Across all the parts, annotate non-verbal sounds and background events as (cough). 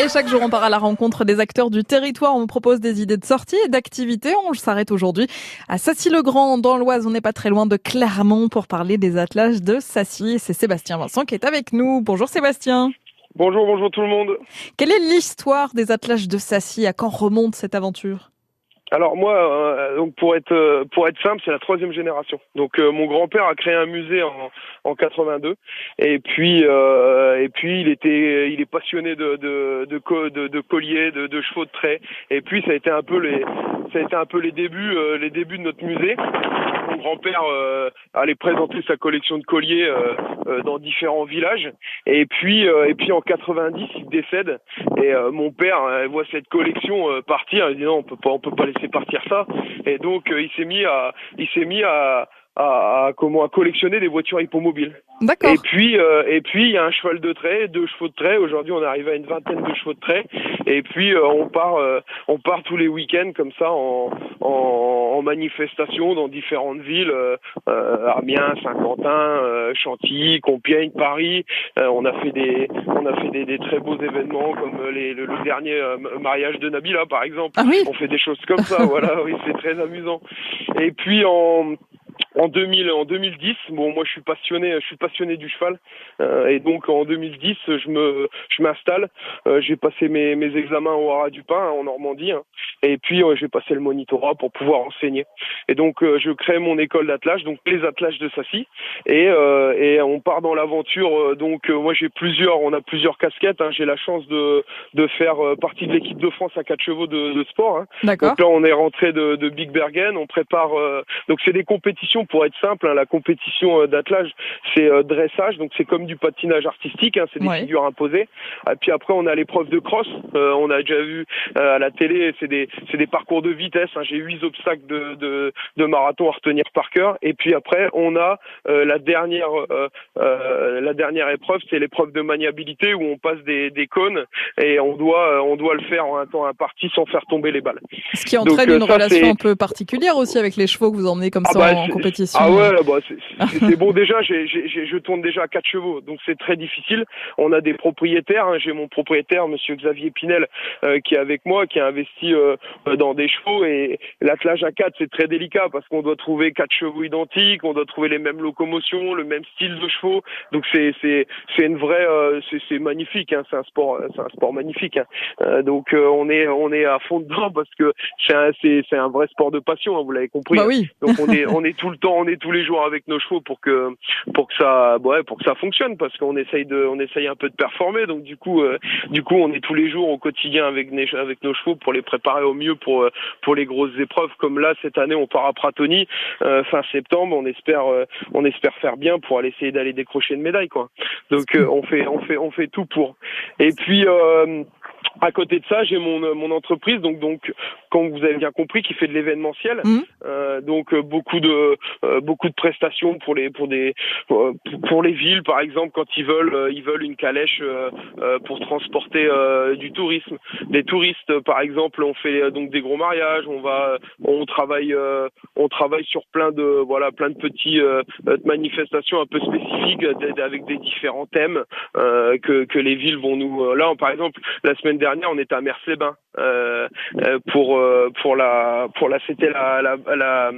Et chaque jour, on part à la rencontre des acteurs du territoire. On vous propose des idées de sortie et d'activités. On s'arrête aujourd'hui à Sassy-le-Grand, dans l'Oise. On n'est pas très loin de Clermont pour parler des attelages de Sassy. C'est Sébastien Vincent qui est avec nous. Bonjour Sébastien. Bonjour, bonjour tout le monde. Quelle est l'histoire des attelages de Sassy? À quand remonte cette aventure? Alors moi, euh, donc pour être euh, pour être simple, c'est la troisième génération. Donc euh, mon grand-père a créé un musée en, en 82, et puis et puis il était il est passionné de de de, de, de colliers, de, de, chevaux de trait, et puis ça a été un peu les ça a été un peu les débuts les débuts de notre musée. Mon grand-père allait présenter sa collection de colliers dans différents villages, et puis et puis en 90 il décède, et mon père voit cette collection partir, il dit non on peut pas on peut pas laisser partir ça. Et donc euh, il s'est mis à, il s'est mis à, à, comment à collectionner des voitures hippomobiles. D'accord. Et puis euh, et puis il y a un cheval de trait, deux chevaux de trait. Aujourd'hui on arrive à une vingtaine de chevaux de trait. Et puis euh, on part on part tous les week-ends comme ça en, en, en manifestation dans différentes villes, Amiens, Saint-Quentin, Chantilly, Compiègne, Paris. on a fait des on a fait des, des très beaux événements comme les, le, dernier mariage de Nabila par exemple. Ah oui. On fait des choses comme ça. voilà, (laughs) oui c'est très amusant. Et puis en en 2000, en 2010, bon, moi je suis passionné, je suis passionné du cheval, euh, et donc en 2010, je me, je m'installe. Euh, j'ai passé mes, mes examens au Haras du Pin hein, en Normandie, hein, et puis euh, j'ai passé le monitorat pour pouvoir enseigner. Et donc je crée mon école d'attelage, donc les attelages de Sassy, et, et on part dans l'aventure. donc moi j'ai plusieurs, on a plusieurs casquettes. Hein, j'ai la chance de, de faire partie de l'équipe de France à quatre chevaux de, de sport. Hein. D'accord. Donc là on est rentré de, de Big Bergen, on prépare. donc c'est des compétitions pour être simple, hein, la compétition euh, d'attelage, c'est euh, dressage, donc c'est comme du patinage artistique, hein, c'est des figures imposées. Et puis après, on a l'épreuve de cross. Euh, on a déjà vu à la télé, c'est des, c'est des parcours de vitesse. Hein. J'ai huit obstacles de, de, de, marathon à retenir par cœur. Et puis après, on a la dernière, la dernière épreuve, c'est l'épreuve de maniabilité où on passe des, des cônes et on doit, on doit le faire en un temps imparti sans faire tomber les balles. Ce qui entraîne une relation un peu particulière aussi avec les chevaux que vous emmenez comme ah ça bah, en compétition. Ah ouais, bah c'est (laughs) bon déjà. J'ai, je tourne déjà à quatre chevaux, donc c'est très difficile. On a des propriétaires. Hein. J'ai mon propriétaire, Monsieur Xavier Pinel, euh, qui est avec moi, qui a investi euh, dans des chevaux. Et l'attelage à quatre, c'est très délicat parce qu'on doit trouver quatre chevaux identiques, on doit trouver les mêmes locomotions, le même style de chevaux. Donc c'est c'est c'est une vraie, euh, c'est magnifique. Hein. C'est un sport, c'est un sport magnifique. Hein. donc on est on est à fond dedans parce que c'est un un vrai sport de passion. Hein, vous l'avez compris. Bah oui. Donc on est on est (laughs) tout le temps on est tous les jours avec nos chevaux pour que pour que ça ouais pour que ça fonctionne parce qu'on essaye de on essaye un peu de performer. Donc du coup euh, du coup on est tous les jours au quotidien avec nos chevaux pour les préparer au mieux pour euh, pour les grosses épreuves. Comme là cette année on part à Pratoni euh, fin septembre. On espère on espère faire bien pour aller essayer d'aller décrocher une médaille quoi. Donc on fait on fait on fait tout pour. Et puis à côté de ça, j'ai mon mon entreprise, donc donc comme vous avez bien compris, qui fait de l'événementiel, mmh. euh, donc beaucoup de euh, beaucoup de prestations pour les pour des pour, les villes par exemple quand ils veulent euh, ils veulent une calèche euh, pour transporter du tourisme des touristes par exemple on fait donc des gros mariages on va on travaille on travaille sur plein de voilà plein de petits manifestations un peu spécifiques avec des différents thèmes que que les villes vont nous là par exemple la semaine dernière on était à Mers-les-Bains pour pour la pour la c'était la, la, la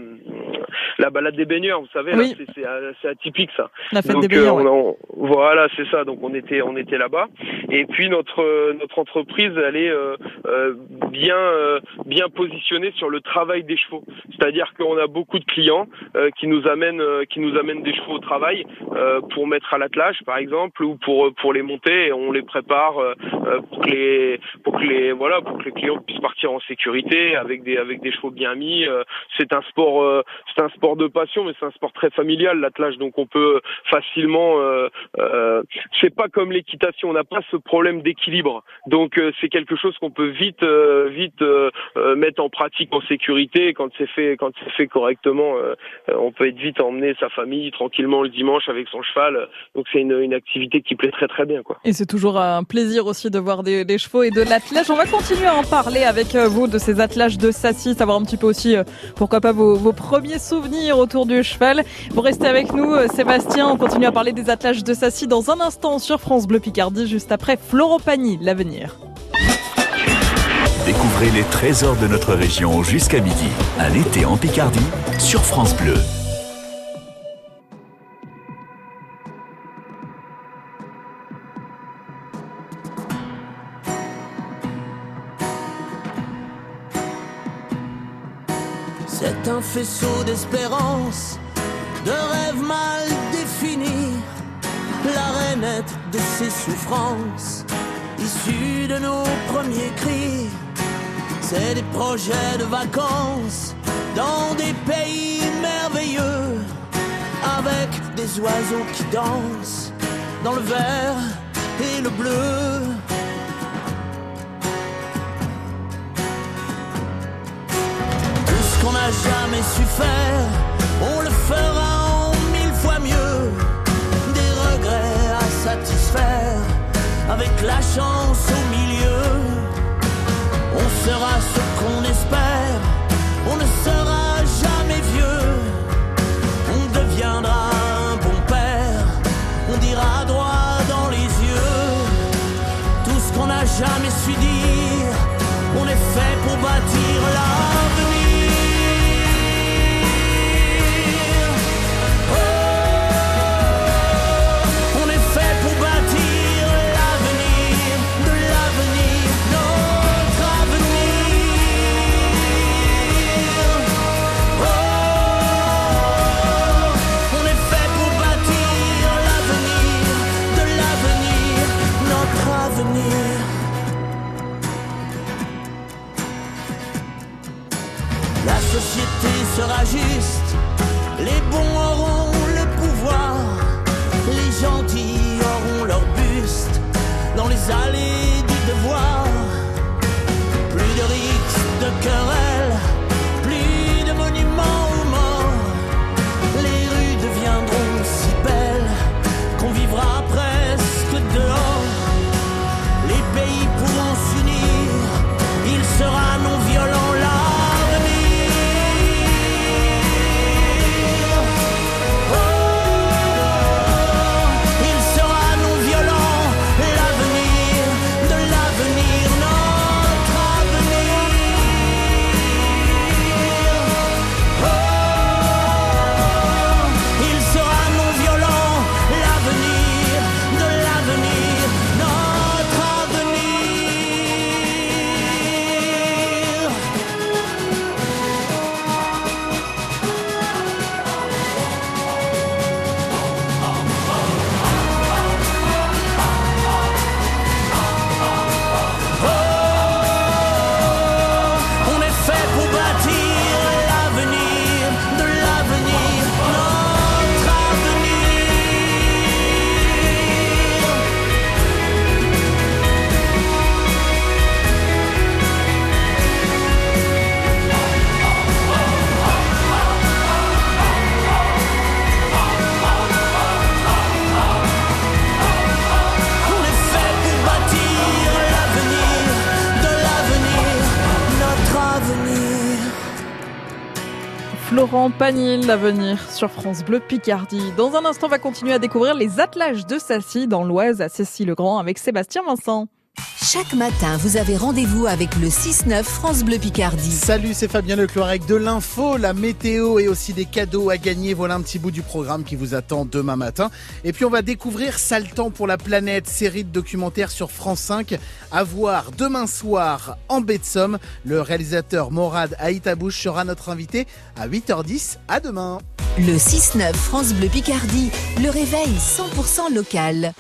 la balade des baigneurs, vous savez, c'est atypique ça. La fête des baigneurs. Euh, voilà, c'est ça. Donc on était on était là-bas. Et puis notre notre entreprise, elle est euh, euh, bien bien positionnée sur le travail des chevaux. C'est-à-dire qu'on a beaucoup de clients qui nous amènent qui nous amènent des chevaux au travail pour mettre à l'attelage, par exemple, ou pour pour les monter. Et on les prépare pour que les pour que les voilà pour que les clients puissent partir en sécurité avec des avec des chevaux bien mis. c'est un sport c'est un sport de passion, mais c'est un sport très familial, l'attelage. Donc on peut facilement, euh, euh, c'est pas comme l'équitation, on n'a pas ce problème d'équilibre. Donc euh, c'est quelque chose qu'on peut vite, euh, vite euh, mettre en pratique en sécurité. Quand c'est fait, quand c'est fait correctement, on peut être vite emmener sa famille tranquillement le dimanche avec son cheval. Donc c'est une, une activité qui plaît très très bien, quoi. Et c'est toujours un plaisir aussi de voir des, des chevaux et de l'attelage. On va continuer à en parler avec vous de ces de Sassy, savoir un petit peu aussi pourquoi pas vos, premiers souvenirs autour du cheval. Vous restez avec nous, euh, Sébastien. On continue à parler des attelages de Sassy dans un instant sur France Bleu Picardie, juste après Floropanie, l'avenir. Découvrez les trésors de notre région jusqu'à midi. Un été en Picardie sur France Bleu. C'est un faisceau d'espérance, de rêves mal définis, la rainette de ses souffrances, issue de nos premiers cris. C'est des projets de vacances dans des pays merveilleux, avec des oiseaux qui dansent dans le vert et le bleu. Jamais su faire, on le fera en mille fois mieux. Des regrets à satisfaire, avec la chance au milieu. On sera ce qu'on espère, on ne sera jamais vieux. On deviendra un bon père, on dira droit dans les yeux. Tout ce qu'on n'a jamais su dire, on est fait pour bâtir l'avenir. Société sera juste, les bons auront le pouvoir, les gentils auront leur buste. Dans les allées du devoir. Plus de rixes, de querelles, Florent Panil, l'avenir sur France Bleu Picardie. Dans un instant, on va continuer à découvrir les attelages de Sassy dans l'Oise à Cécile-le-Grand avec Sébastien Vincent. Chaque matin, vous avez rendez-vous avec le 6-9 France Bleu Picardie. Salut, c'est Fabien Leclerc avec de l'info, la météo et aussi des cadeaux à gagner. Voilà un petit bout du programme qui vous attend demain matin. Et puis on va découvrir temps pour la planète, série de documentaires sur France 5 à voir demain soir en baie de Somme. Le réalisateur Morad Aïtabouche sera notre invité à 8h10. À demain. Le 6-9 France Bleu Picardie, le réveil 100% local.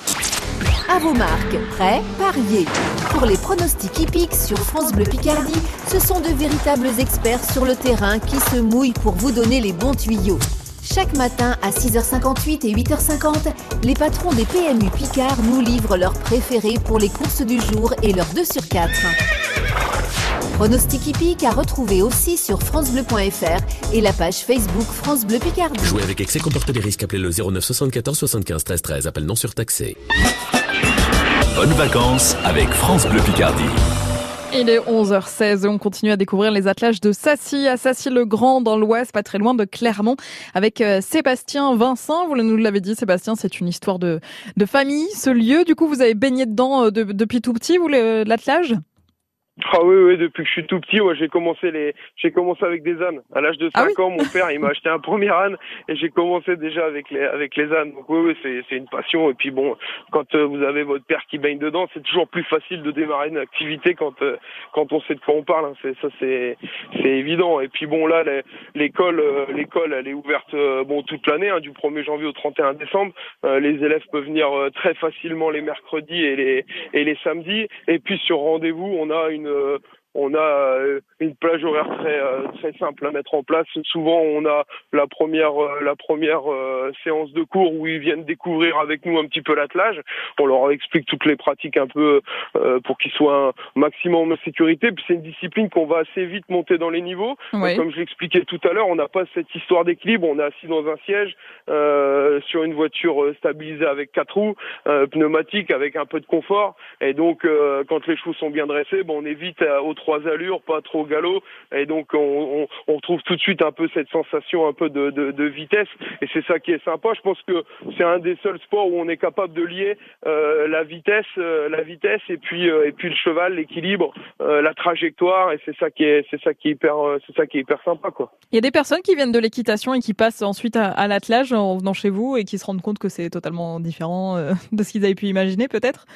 À vos marques, prêts, pariez. Pour les pronostics hippiques sur France Bleu Picardie, ce sont de véritables experts sur le terrain qui se mouillent pour vous donner les bons tuyaux. Chaque matin à 6h58 et 8h50, les patrons des PMU Picard nous livrent leurs préférés pour les courses du jour et leurs 2 sur 4. Pronostic hippique à retrouver aussi sur francebleu.fr et la page Facebook France Bleu Picardie. Jouer avec excès comporte des risques. Appelez le 09 74 75 13 13. Appel non surtaxé. Bonnes vacances avec France Bleu Picardie. Il est 11h16 et on continue à découvrir les attelages de Sassy à Sassy-le-Grand dans l'Ouest, pas très loin de Clermont, avec euh, Sébastien Vincent. Vous nous l'avez dit, Sébastien, c'est une histoire de, de famille, ce lieu. Du coup, vous avez baigné dedans euh, de- depuis tout petit, vous, l'attelage? Ah oui, oui, depuis que je suis tout petit, moi j'ai commencé les, j'ai commencé avec des ânes. À l'âge de 5 Ah oui ans, mon père il m'a acheté un premier âne et j'ai commencé déjà avec les, avec les ânes. Donc oui, oui, c'est, c'est une passion. Et puis bon, quand euh, vous avez votre père qui baigne dedans, c'est toujours plus facile de démarrer une activité quand, euh, quand on sait de quoi on parle. hein. C'est, ça c'est, c'est évident. Et puis bon là, l'école, euh, l'école, elle est ouverte bon toute l'année, hein, du 1er janvier au 31 décembre. Les élèves peuvent venir très facilement les mercredis et les, et les samedis. Et puis sur rendez-vous, on a une euh, on a euh, une plage horaire très euh, très simple à mettre en place. Souvent, on a la première euh, la première séance de cours où ils viennent découvrir avec nous un petit peu l'attelage. On leur explique toutes les pratiques un peu pour qu'ils soient un maximum de sécurité. Puis c'est une discipline qu'on va assez vite monter dans les niveaux. Oui. Comme je l'expliquais tout à l'heure, on n'a pas cette histoire d'équilibre. On est assis dans un siège euh, sur une voiture stabilisée avec quatre roues, euh, pneumatique avec un peu de confort. Et donc, euh, quand les chevaux sont bien dressés, bon, on évite trois allures, pas trop galop. Et donc, on, on, retrouve tout de suite un peu cette sensation un peu de, vitesse. Et c'est ça qui est sympa. Je pense que c'est un des seuls sports où on est capable de lier euh, la vitesse, euh, la vitesse, et puis euh, et puis le cheval, l'équilibre, la trajectoire. Et c'est ça qui est c'est ça qui est hyper c'est ça qui est hyper sympa quoi. Il y a des personnes qui viennent de l'équitation et qui passent ensuite à, l'attelage en venant chez vous et qui se rendent compte que c'est totalement différent de ce qu'ils avaient pu imaginer peut-être?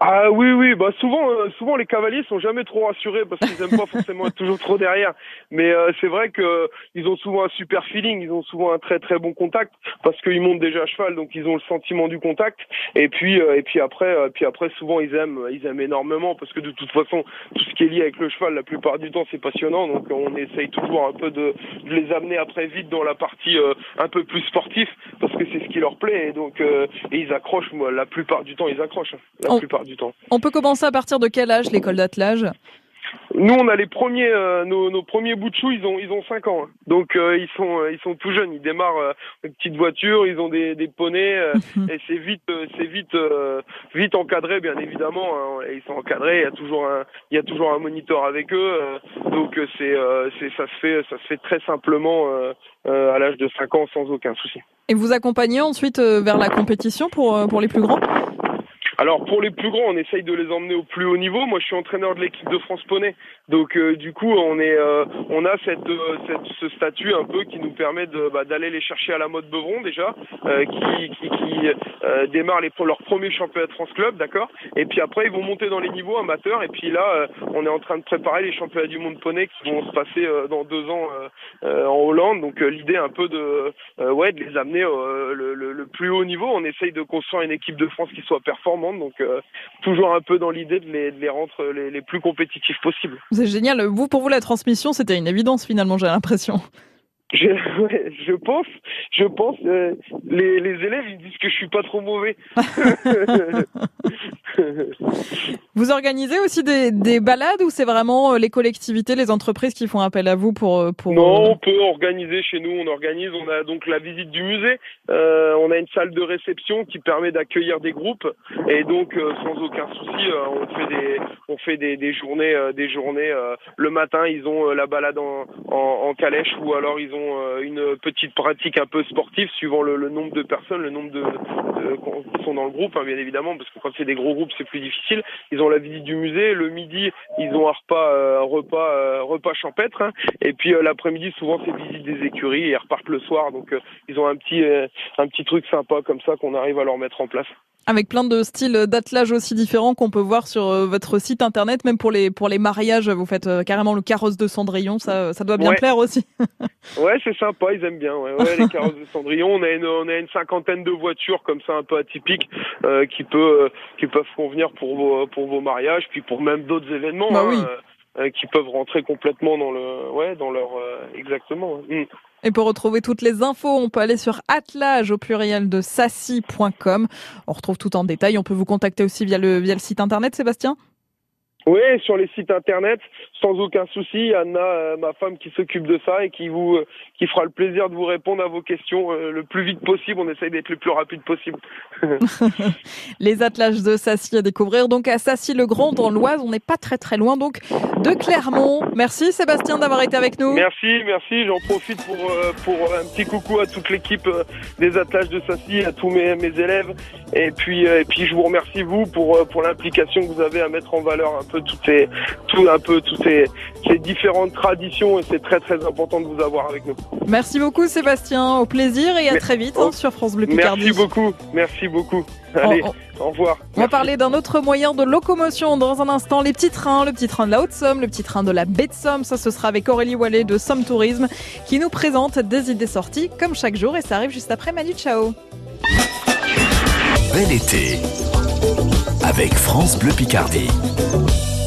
Ah oui oui bah souvent euh, souvent les cavaliers sont jamais trop rassurés parce qu'ils aiment pas (laughs) forcément être toujours trop derrière. Mais euh, c'est vrai que ils ont souvent un super feeling ils ont souvent un très très bon contact parce qu'ils montent déjà à cheval donc ils ont le sentiment du contact. Et puis euh, et puis après euh, puis après souvent ils aiment ils aiment énormément parce que de toute façon tout ce qui est lié avec le cheval la plupart du temps c'est passionnant. Donc on essaye toujours un peu de, de les amener après vite dans la partie euh, un peu plus sportif parce que c'est ce qui leur plaît. Et donc euh, et ils accrochent moi la plupart du temps ils accrochent. La plupart du temps On peut commencer à partir de quel âge l'école d'attelage? Nous, on a les premiers, euh, nos, nos premiers bouts de chou, ils ont, ils ont 5 ans. hein. Donc, euh, ils sont, euh, ils sont tout jeunes. Ils démarrent une petite voiture, ils ont des, des poneys, (laughs) et c'est vite, c'est vite, vite encadré, bien évidemment. hein. Et ils sont encadrés. Il y a toujours un, il y a toujours un moniteur avec eux. donc, c'est, c'est, ça se fait, ça se fait très simplement à l'âge de 5 ans, sans aucun souci. Et vous accompagnez ensuite vers la compétition pour, pour les plus grands? Alors pour les plus grands, on essaye de les emmener au plus haut niveau. Moi, je suis entraîneur de l'équipe de France Poney, donc euh, du coup, on est, euh, on a cette, euh, cette- ce statut un peu qui nous permet de bah, d'aller les chercher à la mode Beuvron déjà, euh, qui, qui, qui euh, démarrent les, leur premier championnat de France Club, d'accord? Et puis après, ils vont monter dans les niveaux amateurs. Et puis là, on est en train de préparer les championnats du monde poney qui vont se passer dans deux ans en Hollande. Donc l'idée un peu de, ouais, de les amener le, le- le plus haut niveau. On essaye de construire une équipe de France qui soit performante. Donc euh, toujours un peu dans l'idée de les, les rendre les, les plus compétitifs possibles. C'est génial. Vous, pour vous, la transmission, c'était une évidence finalement, j'ai l'impression. Je, ouais, (laughs) je pense, je pense, euh, les, les élèves ils disent que je suis pas trop mauvais. (laughs) Vous organisez aussi des, des balades ou c'est vraiment euh, les collectivités, les entreprises qui font appel à vous pour... euh, pour Non, on peut organiser chez nous. On organise. On a donc la visite du musée. Euh, on a une salle de réception qui permet d'accueillir des groupes et donc euh, sans aucun souci, on fait des on fait des, des journées des journées. le matin, ils ont la balade en, en, en calèche ou alors ils ont euh, une petite pratique un peu sportive suivant le, le nombre de personnes, le nombre de, de qui sont dans le groupe, hein, bien évidemment, parce que quand c'est des gros groupes, c'est plus difficile. Ils ont la visite du musée. Le midi, ils ont un repas euh, un repas euh, repas champêtre. hein. Et puis euh, l'après-midi, souvent c'est visite des écuries et ils repartent le soir. Donc ils ont un petit un petit truc sympa comme ça qu'on arrive à leur mettre en place. Avec plein de styles d'attelage aussi différents qu'on peut voir sur votre site internet, même pour les pour les mariages, vous faites carrément le carrosse de Cendrillon, ça ça doit bien Ouais. plaire aussi. Ouais, (laughs) (laughs) c'est sympa, ils aiment bien. Ouais, ouais les (laughs) carrosses de Cendrillon, on a une on a une cinquantaine de voitures comme ça un peu atypiques euh, qui peut euh, qui peuvent convenir pour vos pour vos mariages, puis pour même d'autres événements. Bah hein, oui. euh, qui peuvent rentrer complètement dans le ouais dans leur exactement ouais. Mm. Et pour retrouver toutes les infos, on peut aller sur attelage au pluriel de sassi.com. On retrouve tout en détail. On peut vous contacter aussi via le via le site internet, Sébastien? Oui, sur les sites internet, sans aucun souci. Anna, euh, ma femme, qui s'occupe de ça et qui vous, euh, qui fera le plaisir de vous répondre à vos questions euh, le plus vite possible. On essaye d'être le plus rapide possible. (laughs) (laughs) Les attelages de Sassy à découvrir donc à Sassy-le-Grand dans l'Oise. On n'est pas très très loin donc de Clermont. Merci Sébastien d'avoir été avec nous. Merci, merci. J'en profite pour pour un petit coucou à toute l'équipe des attelages de Sassy, à tous mes, mes élèves. Et puis et puis je vous remercie vous pour pour l'implication que vous avez à mettre en valeur un peu peu toutes ces, tout un peu toutes ces, ces différentes traditions et c'est très très important de vous avoir avec nous. Merci beaucoup Sébastien, au plaisir et à Mais- très vite hein, sur France Bleu Picardie. Merci beaucoup, merci beaucoup. Allez, au revoir. On va parler d'un autre moyen de locomotion dans un instant, les petits trains, le petit train de la Haute-Somme, le petit train de la baie de Somme. Ça, ce sera avec Aurélie Wallet de Somme Tourisme qui nous présente des idées sorties comme chaque jour et ça arrive juste après Manu Chao. Bel été avec France Bleu Picardie.